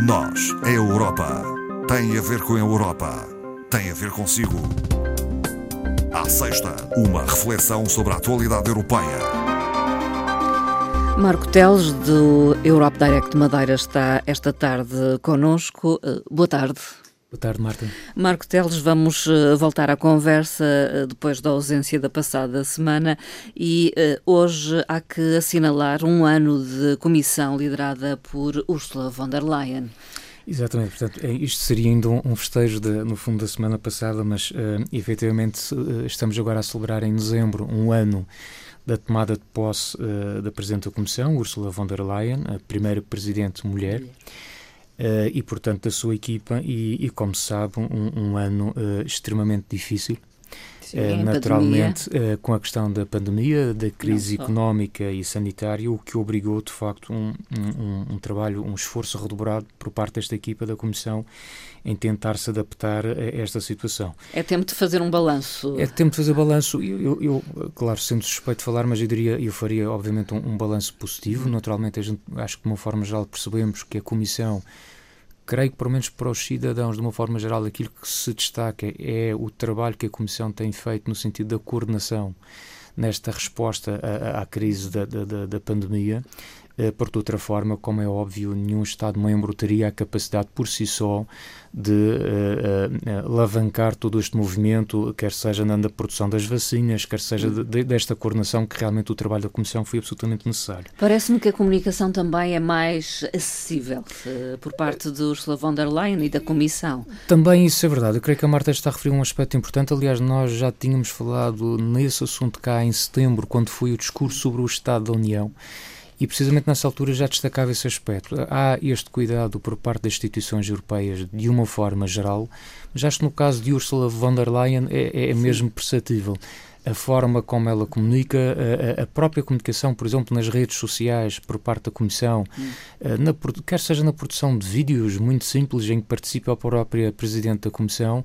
Nós, a Europa, tem a ver com a Europa, tem a ver consigo. À sexta, uma reflexão sobre a atualidade europeia. Marco Teles, do Europe Direct Madeira, está esta tarde conosco. Eh, boa tarde. Boa tarde, Marta. Marco Teles, vamos uh, voltar à conversa uh, depois da ausência da passada semana e uh, hoje há que assinalar um ano de comissão liderada por Ursula von der Leyen. Exatamente, portanto, é, isto seria ainda um, um festejo de, no fundo da semana passada, mas efetivamente estamos agora a celebrar em dezembro um ano da tomada de posse da Presidente da Comissão, Ursula von der Leyen, a primeira Presidente mulher. mulher. Uh, e, portanto, da sua equipa, e, e como se sabe, um, um ano uh, extremamente difícil. Sim, uh, naturalmente, com a questão da pandemia, da crise económica e sanitária, o que obrigou, de facto, um, um, um, trabalho, um esforço redobrado por parte desta equipa da Comissão em tentar se adaptar a esta situação. É tempo de fazer um balanço. É tempo de fazer balanço. Eu, eu, eu claro, sendo suspeito de falar, mas eu diria, eu faria, obviamente, um, um balanço positivo. Naturalmente, a gente, acho que de uma forma geral percebemos que a Comissão creio que, pelo menos para os cidadãos, de uma forma geral, aquilo que se destaca é o trabalho que a Comissão tem feito no sentido da coordenação nesta resposta à, à crise da, da, da pandemia. Eh, por outra forma, como é óbvio, nenhum Estado-membro teria a capacidade por si só de uh, uh, alavancar todo este movimento, quer seja na produção das vacinas, quer seja de, de, desta coordenação, que realmente o trabalho da Comissão foi absolutamente necessário. Parece-me que a comunicação também é mais acessível por parte de Ursula von der Leyen e da Comissão. Também isso é verdade. Eu creio que a Marta está a referir um aspecto importante. Aliás, nós já tínhamos falado nesse assunto cá em setembro, quando foi o discurso sobre o Estado da União. E precisamente nessa altura já destacava esse aspecto. Há este cuidado por parte das instituições europeias de uma forma geral, mas acho que no caso de Ursula von der Leyen é, é mesmo perceptível a forma como ela comunica, a, a, própria comunicação, por exemplo, nas redes sociais por parte da Comissão, hum. na, quer seja na produção de vídeos muito simples em que participa a própria Presidente da Comissão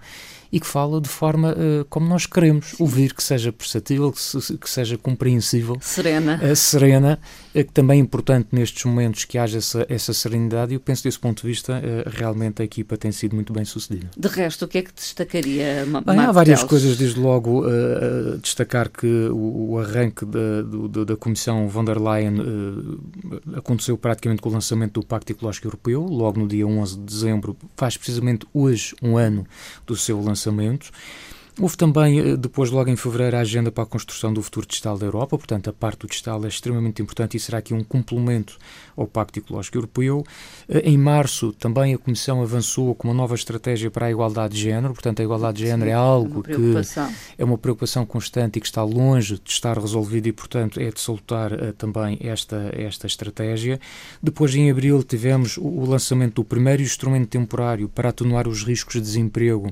e que fala de forma uh, como nós queremos ouvir, que seja perceptível, que, se, que seja compreensível. Serena. Uh, serena, uh, que também é importante nestes momentos que haja essa, essa serenidade e eu penso desse ponto de vista realmente a equipa tem sido muito bem sucedida. De resto, o que é que destacaria, Bem, Há várias Teles? coisas, desde logo destacar que o, o arranque da, do, da Comissão von der Leyen aconteceu praticamente com o lançamento do Pacto Ecológico Europeu, logo no dia 11 de dezembro, faz precisamente hoje um ano do seu lançamento lançamentos. Houve também, eh, depois, logo em fevereiro, a agenda para a construção do futuro digital da Europa, portanto, a parte do digital é extremamente importante e será aqui um complemento ao Pacto Ecológico Europeu. Eh, em março, também a Comissão avançou com uma nova estratégia para a igualdade de género, portanto, a igualdade de género é algo que é uma preocupação constante e que está longe de estar resolvido e, portanto, é de salutar uh, também esta, esta estratégia. Depois, em abril, tivemos o lançamento do primeiro instrumento temporário para atenuar os riscos de desemprego,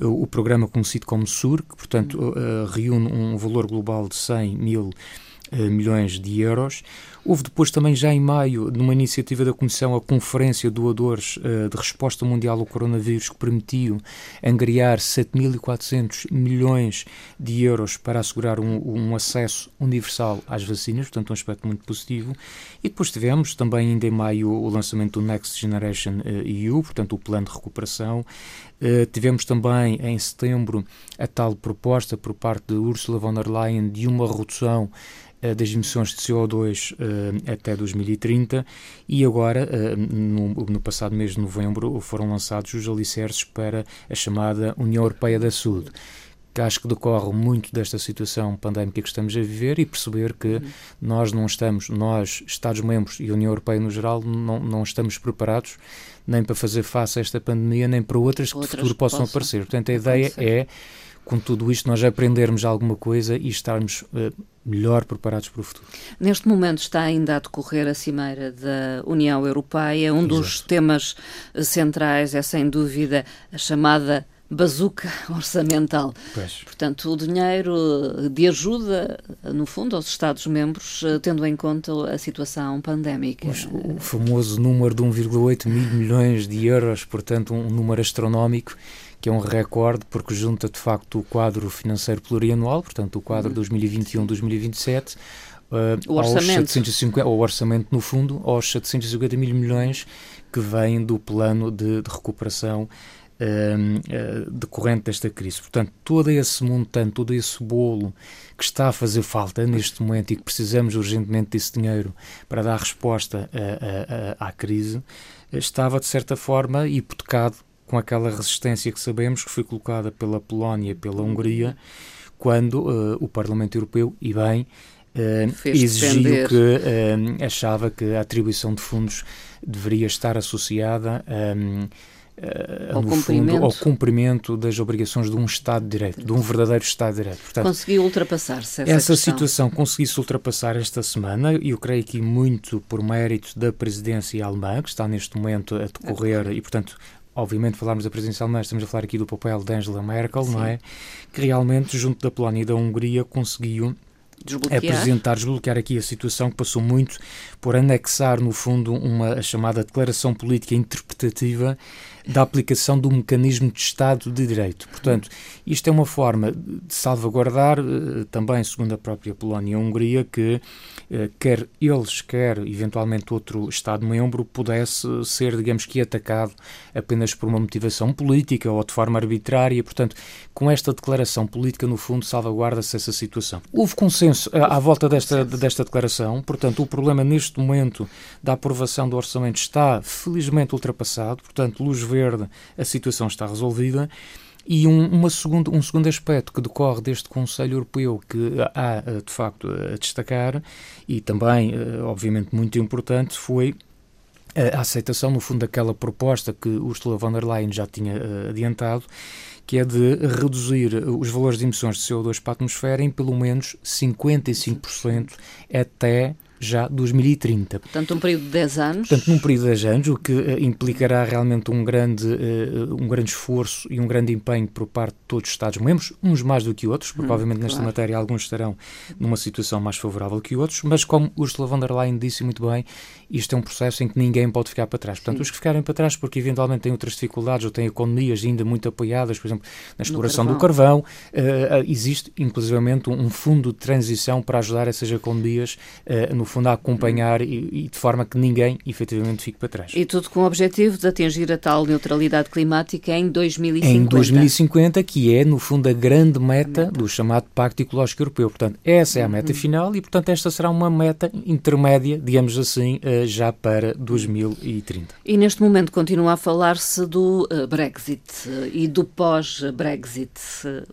uh, o programa conhecido como como que, portanto, uh, reúne um valor global de 100 mil uh, milhões de euros. Houve depois também, já em maio, numa iniciativa da Comissão, a Conferência Doadores uh, de Resposta Mundial ao Coronavírus, que permitiu angariar 7.400 milhões de euros para assegurar um, um, acesso universal às vacinas, portanto, um aspecto muito positivo. E depois tivemos também, ainda em maio, o lançamento do Next Generation EU, portanto, o plano de recuperação, Uh, tivemos também em setembro a tal proposta por parte de Ursula von der Leyen de uma redução das emissões de CO2 uh, eh, até 2030 e agora, no, no, passado mês de novembro, foram lançados os alicerces para a chamada União Europeia da Saúde que acho que decorre muito desta situação pandémica que estamos a viver e perceber que uhum. nós não estamos, nós, Estados-membros e União Europeia no geral, não, não estamos preparados nem para fazer face a esta pandemia, nem para outras, outras que no futuro possam, possam aparecer. Portanto, a ideia é, com tudo isto, nós aprendermos alguma coisa e estarmos uh, melhor preparados para o futuro. Neste momento está ainda a decorrer a Cimeira da União Europeia. Um Exato. dos temas centrais é, sem dúvida, a chamada bazuca orçamental. Pois. Portanto, o dinheiro de ajuda, no fundo, aos Estados-membros, eh, tendo em conta a situação pandémica. O, famoso número de 1,8 mil milhões de euros, portanto, um número astronómico, que é um recorde, porque junta de facto o quadro financeiro plurianual, portanto, o quadro 2021-2027 uh, o orçamento. Aos 750, o orçamento, no fundo, aos 750 mil milhões que vêm do plano de, de recuperação uh, decorrente desta crise. Portanto, todo esse montante, todo esse bolo que está a fazer falta neste momento e que precisamos urgentemente desse dinheiro para dar resposta a, a, a, à crise, estava, de certa forma, hipotecado com aquela resistência que sabemos que foi colocada pela Polónia e pela Hungria quando uh, o Parlamento Europeu, e bem, uh, exigiu que uh, achava que a atribuição de fundos deveria estar associada um, Uh, ao, cumprimento. Fundo, ao cumprimento das obrigações de um Estado de Direito, de um verdadeiro Estado de Direito. Portanto, Conseguiu ultrapassar-se essa, essa situação conseguiu-se ultrapassar esta semana e eu creio que muito por mérito da presidência alemã, que está neste momento a decorrer é. e, portanto, obviamente falarmos da presidência alemã, estamos a falar aqui do papel de Angela Merkel, Sim. não é? Que realmente, junto da Polónia e da Hungria, conseguiu desbloquear. apresentar, desbloquear aqui a situação que passou muito por anexar, no fundo, uma chamada declaração política interpretativa da aplicação do mecanismo de Estado de Direito. Portanto, isto é uma forma de salvaguardar, eh, também segundo a própria Polónia e a Hungria, que eh, quer eles, quer eventualmente outro Estado-membro pudesse ser, digamos que, atacado apenas por uma motivação política ou de forma arbitrária. Portanto, com esta declaração política, no fundo, salvaguarda-se essa situação. Houve consenso à, à volta desta, desta declaração, portanto, o problema neste momento da aprovação do orçamento está felizmente ultrapassado, portanto, luz verde a situação está resolvida. E um, uma segundo, um segundo aspecto que decorre deste Conselho Europeu que há, eh, de facto, a destacar, e também, eh, obviamente, muito importante, foi a aceitação, no fundo, daquela proposta que Ursula von der Leyen já tinha adiantado, que é de reduzir os valores de emissões de CO2 para a atmosfera em pelo menos 55% até já 2030. Portanto, um período de 10 anos. Portanto, num período de 10 anos, o que uh, implicará realmente um grande, uh, um grande esforço e um grande empenho por parte de todos os Estados-membros, uns mais do que outros, porque hum, obviamente nesta claro. matéria alguns estarão numa situação mais favorável que outros, mas como Ursula von der Leyen disse muito bem, isto é um processo em que ninguém pode ficar para trás. Portanto, Sim. os que ficarem para trás porque eventualmente têm outras dificuldades ou têm economias ainda muito apoiadas, por exemplo, na exploração carvão. do carvão, uh, existe inclusivamente um, um, fundo de transição para ajudar essas economias no fundo, a acompanhar e, e, de forma que ninguém efetivamente fique para trás. E tudo com o objetivo de atingir a tal neutralidade climática em 2050. Em 2050, que é, no fundo, a grande meta, meta. do chamado Pacto Ecológico Europeu. Portanto, essa é a meta uhum. final e, portanto, esta será uma meta intermédia, digamos assim, eh, já para 2030. E neste momento continua a falar-se do eh, Brexit eh, e do pós-Brexit.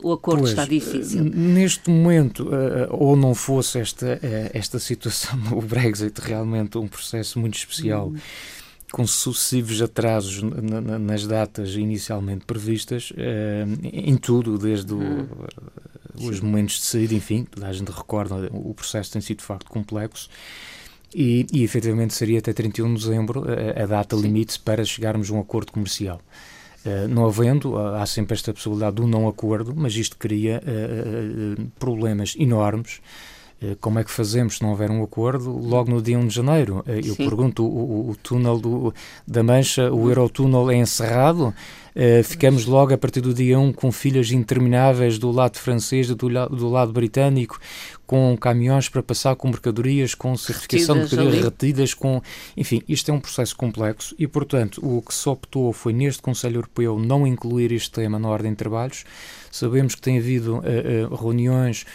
O acordo pois, está difícil. Neste momento, ou não fosse esta, esta situação o Brexit realmente um processo muito especial. Uhum. Com sucessivos atrasos nas datas inicialmente previstas, eh, em tudo, desde o, uhum. os momentos de saída, enfim, toda a gente recorda, o processo tem sido de facto complexo. E, e efetivamente seria até 31 de dezembro a, a data Sim. limite para chegarmos a um acordo comercial. Não havendo, há sempre esta possibilidade do não acordo, mas isto cria problemas enormes eh, como é que fazemos se não houver um acordo logo no dia 1 de janeiro? Eh, eu Sim. pergunto, o, o túnel do, da Mancha, o Eurotúnel é encerrado? Uh, ficamos logo a partir do dia 1 com filhas intermináveis do lado francês, do, do lado britânico, com caminhões para passar com mercadorias, com certificação retidas de mercadorias retidas, com... Enfim, isto é um processo complexo e, portanto, o que se optou foi neste Conselho Europeu não incluir este tema na ordem de trabalhos. Sabemos que tem havido uh, uh, reuniões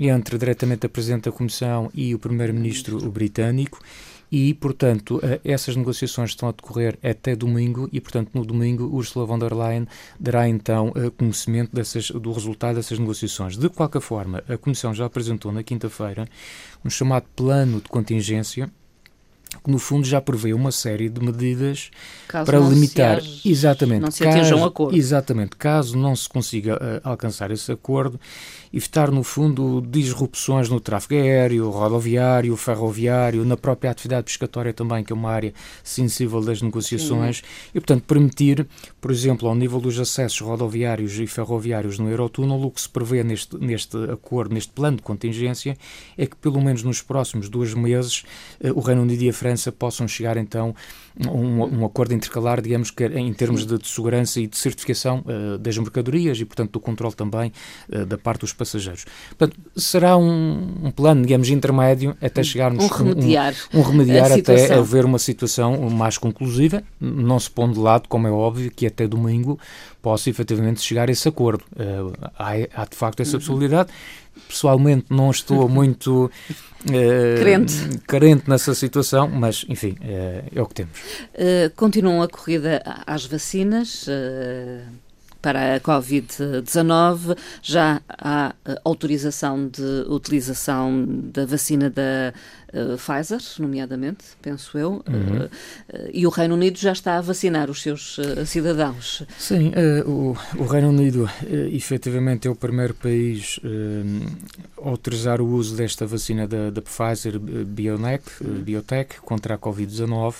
entre diretamente a Presidente da Comissão e o Primeiro-Ministro britânico e, portanto, eh, essas negociações estão a decorrer até domingo e, portanto, no domingo Ursula von der Leyen dará então eh, conhecimento dessas, do resultado dessas negociações. De qualquer forma, a Comissão já apresentou na quinta-feira um chamado plano de contingência que no fundo já prevê uma série de medidas caso para limitar se exatamente não se caso, um acordo. exatamente caso não se consiga uh, alcançar esse acordo evitar no fundo disrupções no tráfego aéreo rodoviário ferroviário na própria atividade pescatória também que é uma área sensível das negociações Sim. e portanto permitir por exemplo ao nível dos acessos rodoviários e ferroviários no Eurotúnel o que se prevê neste neste acordo neste plano de contingência é que pelo menos nos próximos dois meses uh, o Reino Unido e a França França possam chegar então a um, um, acordo intercalar, digamos que em termos de, de segurança e de certificação uh, das mercadorias e, portanto, do controle também uh, da parte dos passageiros. Portanto, será um, um plano, digamos, intermédio até chegarmos... Um remediar. Um, um remediar até haver uma situação mais conclusiva, não se pondo de lado, como é óbvio, que até domingo possa efetivamente chegar a esse acordo. Uh, há, há, de facto essa uhum. possibilidade. Pessoalmente não estou muito uh, carente. carente nessa situação, mas enfim, uh, é o que temos. Uh, continuam a corrida às vacinas para a Covid-19. Já há uh, autorização de utilização da vacina da uh, Pfizer, nomeadamente, penso eu, uhum. uh, e o Reino Unido já está a vacinar os seus cidadãos. Sim, o, o, Reino Unido efetivamente é o primeiro país a autorizar o uso desta vacina da, da Pfizer Biontech, uhum. Biotech contra a Covid-19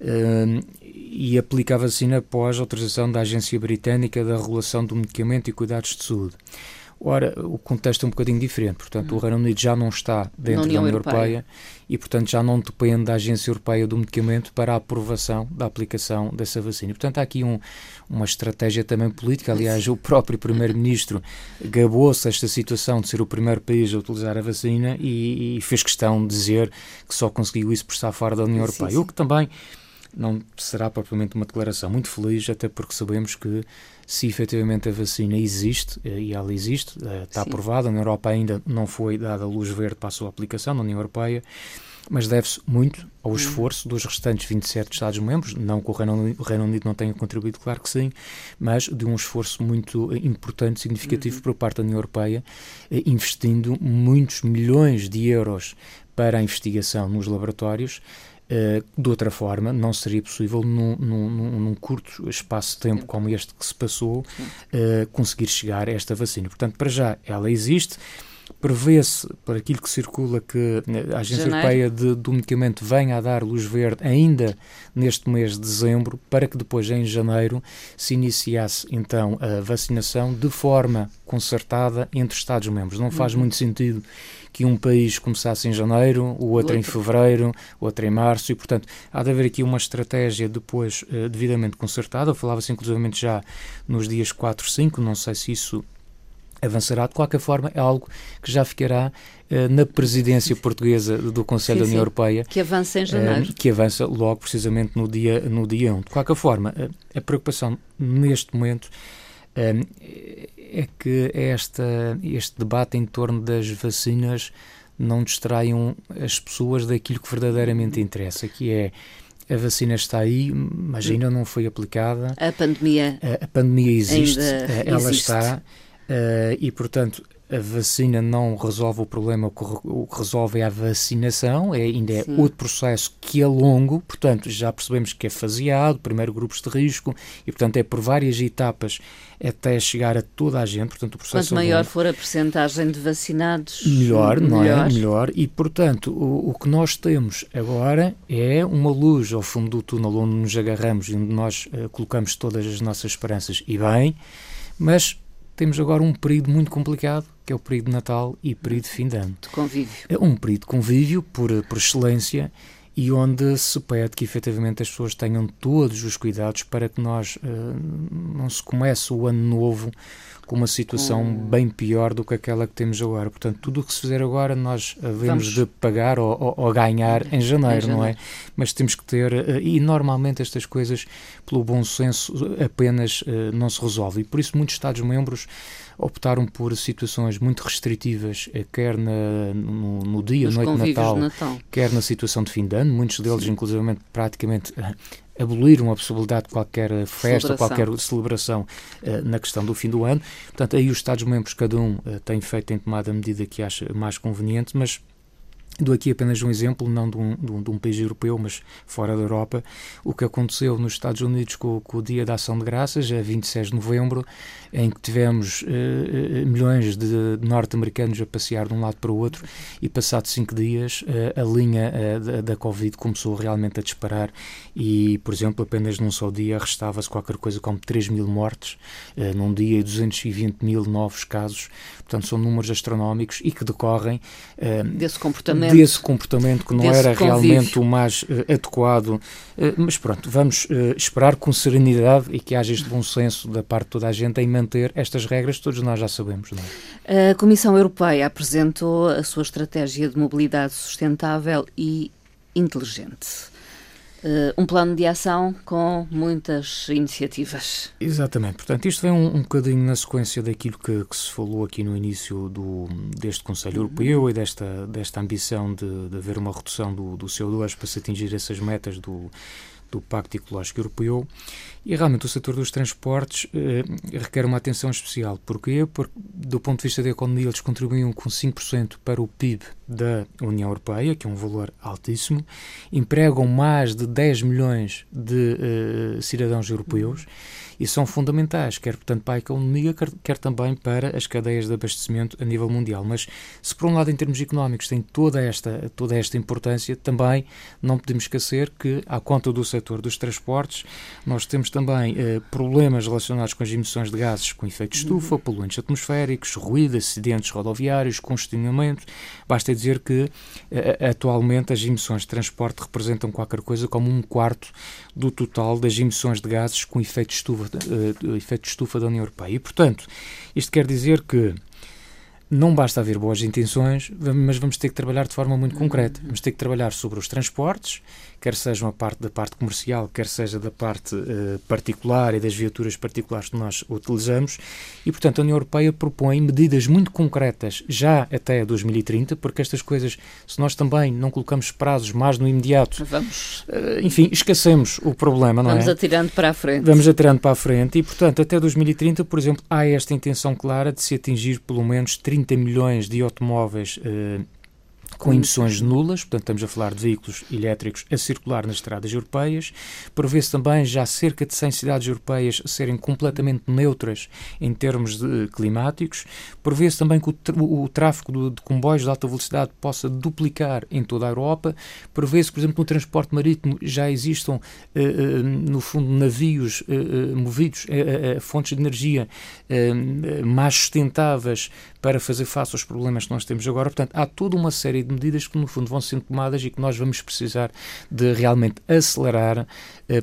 e aplica a vacina após autorização da Agência Britânica da Regulação do Medicamento e Cuidados de Saúde. Ora, o contexto é um bocadinho diferente, portanto, o Reino Unido já não está dentro da União Europeia. Europeia e, portanto, já não depende da Agência Europeia do Medicamento para a aprovação da aplicação dessa vacina. Portanto, há aqui um, uma estratégia também política. Aliás, o próprio Primeiro-Ministro gabou-se esta situação de ser o primeiro país a utilizar a vacina e, e, fez questão de dizer que só conseguiu isso por estar fora da União Europeia. Sim, sim. O que também não será propriamente uma declaração muito feliz, até porque sabemos que se efetivamente a vacina existe, eh, e ela existe, eh, está Sim. aprovada, na Europa ainda não foi dada luz verde para a sua aplicação, na União Europeia, mas deve-se muito ao hum. esforço dos restantes 27 Estados-membros, não que o Reino, Unido, o Reino Unido não tenha contribuído, claro que sim, mas de um esforço muito importante, significativo uhum. por parte da União Europeia, eh, investindo muitos milhões de euros para a investigação nos laboratórios, Uh, de outra forma, não seria possível, num, num, num, curto espaço de tempo como este que se passou, uh, conseguir chegar a esta vacina. Portanto, para já, ela existe. Prevê-se, por aquilo que circula, que a Agência Janeiro. Europeia de, do Medicamento venha a dar luz verde ainda neste mês de dezembro, para que depois, em janeiro, se iniciasse então a vacinação de forma concertada entre Estados-membros. Não faz uhum. muito sentido que um país começasse em janeiro, o outro, outro, em fevereiro, o outro em março, e portanto há de haver aqui uma estratégia depois uh, devidamente concertada. Falava-se inclusivamente já nos dias 4, 5, não sei se isso avançará. De qualquer forma, é algo que já ficará uh, na presidência portuguesa do Conselho sim, da União sim, Europeia. Que avança em janeiro. Uh, que avança logo precisamente no dia, no dia 1. De qualquer forma, uh, a preocupação neste momento é que esta, este debate em torno das vacinas não distraiam as pessoas daquilo que verdadeiramente interessa, que é a vacina está aí, mas ainda não foi aplicada. A pandemia. A, a pandemia existe, ela existe. está Uh, e, portanto, a vacina não resolve o problema, o que resolve é a vacinação, é, ainda é Sim. outro processo que é longo, portanto, já percebemos que é faseado, primeiro grupos de risco, e, portanto, é por várias etapas até chegar a toda a gente, portanto, o processo Quanto é maior for a percentagem de vacinados, melhor, não é? melhor. é? Melhor, e, portanto, o, o que nós temos agora é uma luz ao fundo do túnel onde nos agarramos e onde nós uh, colocamos todas as nossas esperanças, e bem, mas temos agora um período muito complicado, que é o período de Natal e período de fim de ano. De convívio. É um período de convívio, por, por excelência, e onde se pede que efetivamente as pessoas tenham todos os cuidados para que nós uh, não se comece o ano novo com uma situação bem pior do que aquela que temos agora. Portanto, tudo o que se fizer agora nós havemos de pagar ou, ou, ou ganhar em janeiro, em janeiro, não é? Mas temos que ter, uh, e normalmente estas coisas, pelo bom senso, apenas uh, não se resolvem. E por isso muitos Estados-membros optaram por situações muito restritivas, eh, quer na, no, no dia, Nos noite de Natal, Natal, quer na situação de fim de ano. Muitos deles, Sim. inclusive, praticamente eh, aboliram a possibilidade de qualquer festa, celebração. qualquer celebração uh, na questão do fim do ano. Portanto, aí os Estados-membros, cada um uh, tem feito, tem tomado a medida que acha mais conveniente, mas Dou aqui apenas um exemplo, não de um, de um, de um, país europeu, mas fora da Europa. O que aconteceu nos Estados Unidos com, com, o Dia da Ação de Graças, a 26 de novembro, em que tivemos uh, milhões de norte-americanos a passear de um lado para o outro e passados cinco dias uh, a linha uh, da, da, Covid começou realmente a disparar e, por exemplo, apenas num só dia restava-se qualquer coisa como 3 mil mortes, num dia 220 mil novos casos, portanto são números astronómicos e que decorrem desse comportamento, desse comportamento que não era convívio. realmente o mais adequado, mas pronto, vamos esperar com serenidade e que haja este bom senso da parte de toda a gente em manter estas regras, todos nós já sabemos. Não é? A Comissão Europeia apresentou a sua estratégia de mobilidade sustentável e inteligente. Uh, um plano de ação com muitas iniciativas. Exatamente. Portanto, isto vem um, um bocadinho na sequência daquilo que, que, se falou aqui no início do, deste Conselho uhum. Europeu e desta, desta ambição de, de haver uma redução do, do CO2 para se atingir essas metas do, do Pacto Ecológico Europeu e realmente o setor dos transportes eh, requer uma atenção especial. Porquê? Porque, do ponto de vista da economia, eles contribuem com 5% para o PIB da União Europeia, que é um valor altíssimo, empregam mais de 10 milhões de eh, cidadãos europeus. E são fundamentais, quer portanto para a economia, quer, quer, também para as cadeias de abastecimento a nível mundial. Mas se por um lado em termos económicos tem toda esta, toda esta importância, também não podemos esquecer que à conta do setor dos transportes nós temos também eh, problemas relacionados com as emissões de gases com efeito de estufa, uhum. poluentes atmosféricos, ruído, acidentes rodoviários, congestionamento. Basta dizer que eh, atualmente as emissões de transporte representam qualquer coisa como um quarto do total das emissões de gases com efeito estufa uh, efeito de estufa da União Europeia. E, portanto, isto quer dizer que não basta haver boas intenções, mas vamos ter que trabalhar de forma muito concreta. Vamos ter que trabalhar sobre os transportes, quer seja uma parte da parte comercial, quer seja da parte uh, particular e das viaturas particulares que nós utilizamos. E, portanto, a União Europeia propõe medidas muito concretas já até 2030, porque estas coisas, se nós também não colocamos prazos mais no imediato, vamos, uh, enfim, esquecemos o problema, não vamos é? Vamos atirando para a frente. Vamos atirando para a frente e, portanto, até 2030, por exemplo, há esta intenção clara de se atingir pelo menos 30 milhões de automóveis uh, com emissões nulas, portanto estamos a falar de veículos elétricos a circular nas estradas europeias. Prevê-se também já cerca de 100 cidades europeias serem completamente neutras em termos de, climáticos. Prevê-se também que o, o tráfego de, de, comboios de alta velocidade possa duplicar em toda a Europa. Prevê-se, por exemplo, no transporte marítimo já existam, eh, eh, no fundo, navios eh, movidos a, a, fontes de energia mais sustentáveis para fazer face aos problemas que nós temos agora. Portanto, há toda uma série de medidas que, no fundo, vão sendo tomadas e que nós vamos precisar de realmente acelerar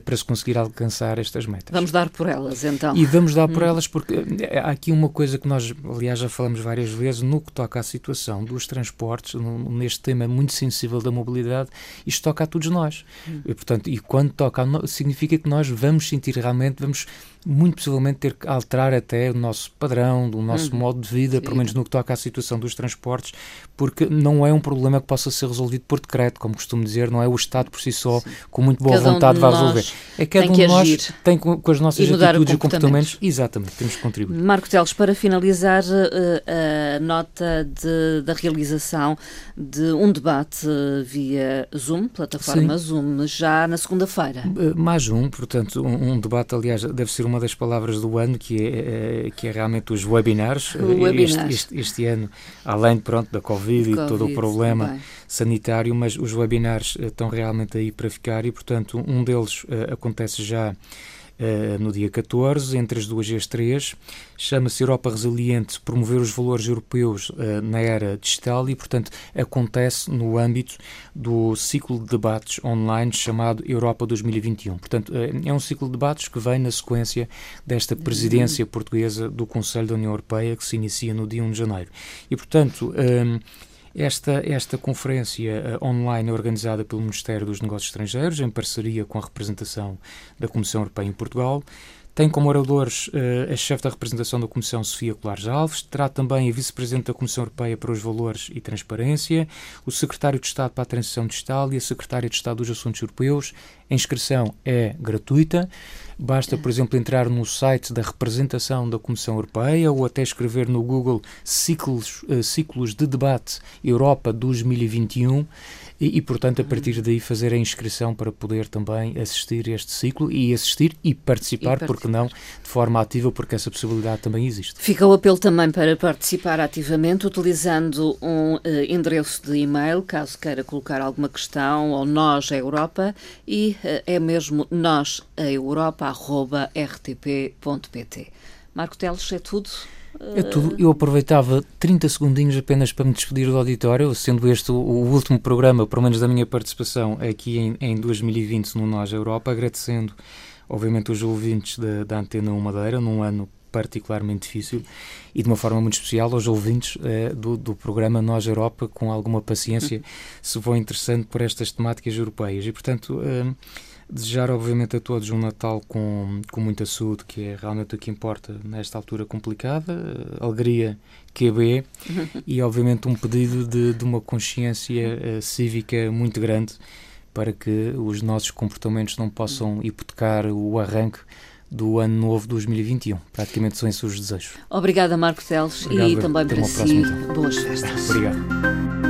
para se conseguir alcançar estas metas. Vamos dar por elas, então. E vamos dar por hum. elas porque eh, há aqui uma coisa que nós, aliás, já falamos várias vezes, no que toca à situação dos transportes, neste tema muito sensível da mobilidade, isto toca a todos nós. Hum. E, portanto, e quando toca, significa que nós vamos sentir realmente, vamos muito possivelmente ter que alterar até o nosso padrão, o nosso uhum. modo de vida, Sim. pelo menos no que toca à situação dos transportes, porque não é um problema que possa ser resolvido por decreto, como costumo dizer, não é o Estado por si só, Sim. com muito boa cada vontade, um vai resolver. É cada um de nós tem com, com as nossas atitudes e comportamentos, exatamente, temos que contribuir. Marco Teles, para finalizar uh, a nota de, da realização de um debate via Zoom, plataforma Sim. Zoom, já na segunda-feira. Uh, mais um, portanto, um, um debate, aliás, deve ser uma das palavras do ano, que é, é que é realmente os webinars. Este, este, este, ano, além pronto, da Covid, e todo o problema sanitário, mas os webinars eh, estão realmente aí para ficar e, portanto, um deles uh, acontece já uh, no dia 14, entre as duas e as três. Chama-se Europa Resiliente, promover os valores europeus uh, na era digital e, portanto, acontece no âmbito do ciclo de debates online chamado Europa 2021. Portanto, é um ciclo de debates que vem na sequência desta presidência portuguesa do Conselho da União Europeia, que se inicia no dia 1 de janeiro. E, portanto, esta, esta conferência uh, online é organizada pelo Ministério dos Negócios Estrangeiros, em parceria com a representação da Comissão Europeia em Portugal. Tem como oradores uh, a chefe da representação da Comissão, Sofia Colares Alves, terá também a vice-presidente da Comissão Europeia para os Valores e Transparência, o secretário de Estado para a Transição Digital e a secretária de Estado dos Assuntos Europeus. A inscrição é gratuita. Basta, por exemplo, entrar no site da representação da Comissão Europeia ou até escrever no Google ciclos, uh, ciclos de debate Europa 2021 e, e, portanto, a partir daí fazer a inscrição para poder também assistir a este ciclo e assistir e participar, e porque não, de forma ativa, porque essa possibilidade também existe. Fica o apelo também para participar ativamente, utilizando um uh, endereço de e-mail, caso queira colocar alguma questão, ou nós, a Europa, e uh, é mesmo nós, a Europa, arroba rtp.pt. Marco Teles, é tudo? É tudo. Eu aproveitava 30 segundinhos apenas para me despedir do auditório, sendo este o, o último programa, pelo menos da minha participação aqui em, em 2020 no Nós Europa, agradecendo, obviamente, os ouvintes da, da Antena 1 Madeira, num ano particularmente difícil e de uma forma muito especial aos ouvintes eh, do, do programa Nós Europa, com alguma paciência, se vão interessando por estas temáticas europeias. E, portanto, eh, Desejar, obviamente, a todos um Natal com, com muita saúde, que é realmente o que importa nesta altura complicada, alegria que é e, obviamente, um pedido de, de uma consciência uh, cívica muito grande para que os nossos comportamentos não possam hipotecar o arranque do ano novo 2021. Praticamente são esses os desejos. Obrigada, Marco Teles, e também para si, boas festas. Obrigado.